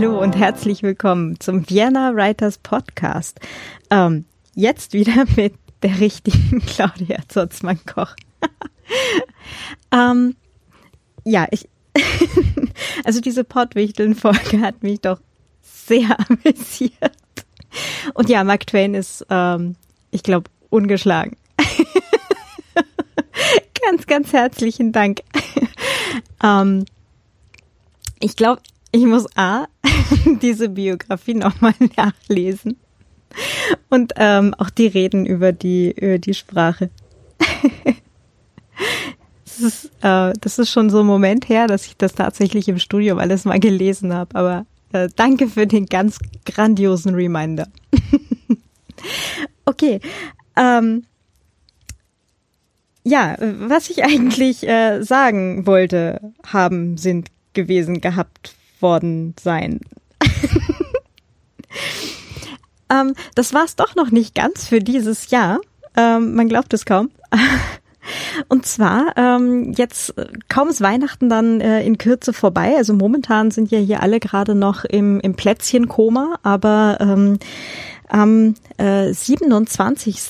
Hallo und herzlich willkommen zum Vienna Writers Podcast. Ähm, jetzt wieder mit der richtigen Claudia Zotzmann-Koch. ähm, ja, ich, also diese Pottwichteln-Folge hat mich doch sehr amüsiert. Und ja, Mark Twain ist, ähm, ich glaube, ungeschlagen. ganz, ganz herzlichen Dank. ähm, ich glaube, ich muss A, diese Biografie nochmal nachlesen. Und ähm, auch die Reden über die, über die Sprache. das, ist, äh, das ist schon so ein Moment her, dass ich das tatsächlich im Studium alles mal gelesen habe. Aber äh, danke für den ganz grandiosen Reminder. okay. Ähm, ja, was ich eigentlich äh, sagen wollte, haben, sind gewesen, gehabt, worden sein. ähm, das war es doch noch nicht ganz für dieses Jahr. Ähm, man glaubt es kaum. Und zwar ähm, jetzt äh, kaum ist Weihnachten dann äh, in Kürze vorbei. Also momentan sind ja hier alle gerade noch im, im Plätzchenkoma, aber ähm, am äh, 27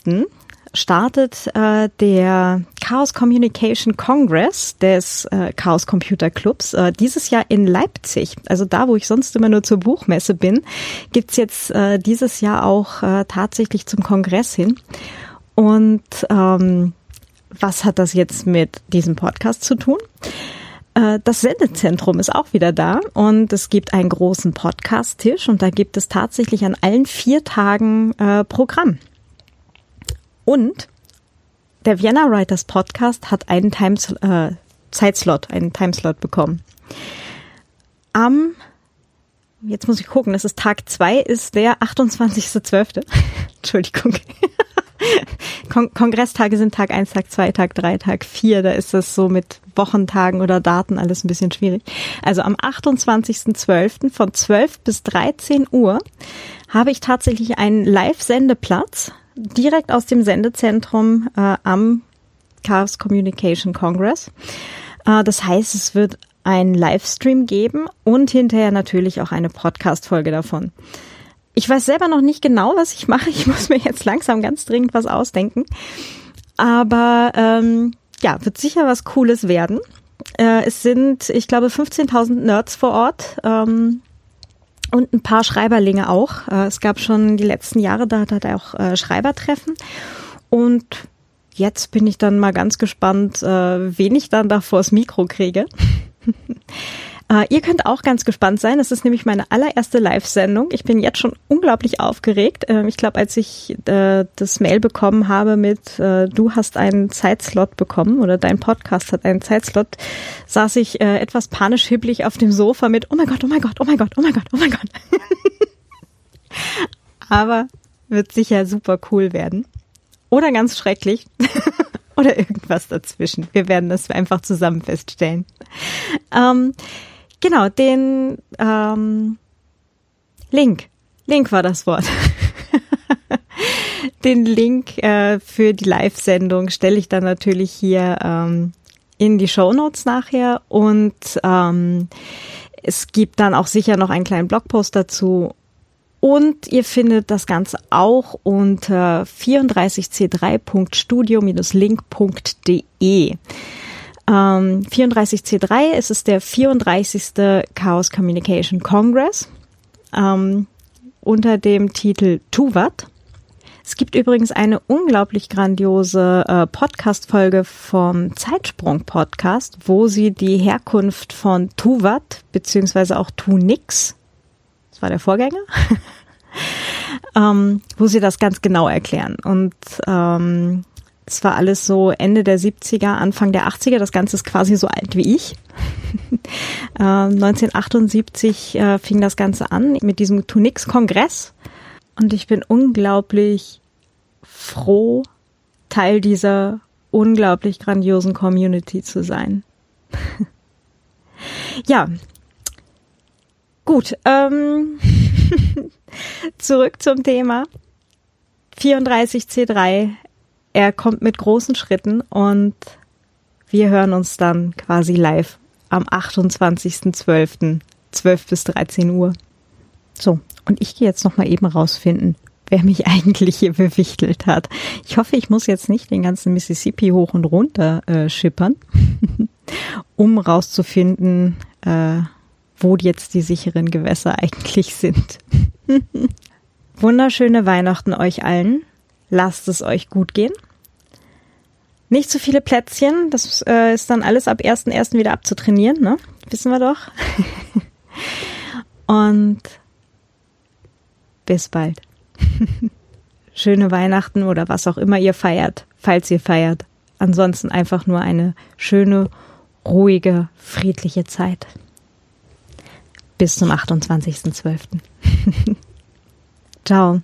startet äh, der Chaos Communication Congress des äh, Chaos Computer Clubs äh, dieses Jahr in Leipzig. Also da, wo ich sonst immer nur zur Buchmesse bin, gibt's jetzt äh, dieses Jahr auch äh, tatsächlich zum Kongress hin. Und ähm, was hat das jetzt mit diesem Podcast zu tun? Äh, das Sendezentrum ist auch wieder da und es gibt einen großen Podcast-Tisch und da gibt es tatsächlich an allen vier Tagen äh, Programm. Und der Vienna Writers Podcast hat einen Times, äh, Zeitslot, einen Timeslot bekommen. Am, jetzt muss ich gucken, das ist Tag zwei, ist der 28.12. Entschuldigung. Kon Kongresstage sind Tag eins, Tag zwei, Tag drei, Tag vier. Da ist das so mit Wochentagen oder Daten alles ein bisschen schwierig. Also am 28.12. von 12 bis 13 Uhr habe ich tatsächlich einen Live-Sendeplatz direkt aus dem Sendezentrum äh, am Chaos Communication Congress. Äh, das heißt, es wird ein Livestream geben und hinterher natürlich auch eine Podcast-Folge davon. Ich weiß selber noch nicht genau, was ich mache. Ich muss mir jetzt langsam ganz dringend was ausdenken. Aber ähm, ja, wird sicher was Cooles werden. Äh, es sind, ich glaube, 15.000 Nerds vor Ort. Ähm, und ein paar Schreiberlinge auch. Äh, es gab schon die letzten Jahre, da hat er auch äh, Schreibertreffen. Und jetzt bin ich dann mal ganz gespannt, äh, wen ich dann da vors Mikro kriege. Äh, ihr könnt auch ganz gespannt sein. Es ist nämlich meine allererste Live-Sendung. Ich bin jetzt schon unglaublich aufgeregt. Äh, ich glaube, als ich äh, das Mail bekommen habe mit, äh, du hast einen Zeitslot bekommen oder dein Podcast hat einen Zeitslot, saß ich äh, etwas panisch hibbelig auf dem Sofa mit, oh mein Gott, oh mein Gott, oh mein Gott, oh mein Gott, oh mein Gott. Aber wird sicher super cool werden. Oder ganz schrecklich. Oder irgendwas dazwischen. Wir werden das einfach zusammen feststellen. Ähm, Genau, den ähm, Link. Link war das Wort. den Link äh, für die Live-Sendung stelle ich dann natürlich hier ähm, in die Show Notes nachher und ähm, es gibt dann auch sicher noch einen kleinen Blogpost dazu und ihr findet das Ganze auch unter 34c3.studio-link.de. Ähm, 34C3 es ist der 34. Chaos Communication Congress ähm, unter dem Titel Tuvat. Es gibt übrigens eine unglaublich grandiose äh, Podcast-Folge vom Zeitsprung-Podcast, wo sie die Herkunft von Tuvat beziehungsweise auch Tunix, das war der Vorgänger, ähm, wo sie das ganz genau erklären. Und ähm, es war alles so Ende der 70er, Anfang der 80er. Das Ganze ist quasi so alt wie ich. äh, 1978 äh, fing das Ganze an mit diesem Tunix-Kongress. Und ich bin unglaublich froh, Teil dieser unglaublich grandiosen Community zu sein. ja. Gut. Ähm Zurück zum Thema. 34C3 er kommt mit großen Schritten und wir hören uns dann quasi live am 28.12. 12 bis 13 Uhr. So, und ich gehe jetzt noch mal eben rausfinden, wer mich eigentlich hier bewichtelt hat. Ich hoffe, ich muss jetzt nicht den ganzen Mississippi hoch und runter äh, schippern, um rauszufinden, äh, wo jetzt die sicheren Gewässer eigentlich sind. Wunderschöne Weihnachten euch allen. Lasst es euch gut gehen. Nicht zu viele Plätzchen, das äh, ist dann alles ab 1.1. wieder abzutrainieren, ne? Wissen wir doch. Und bis bald. Schöne Weihnachten oder was auch immer ihr feiert, falls ihr feiert. Ansonsten einfach nur eine schöne, ruhige, friedliche Zeit. Bis zum 28.12. Ciao.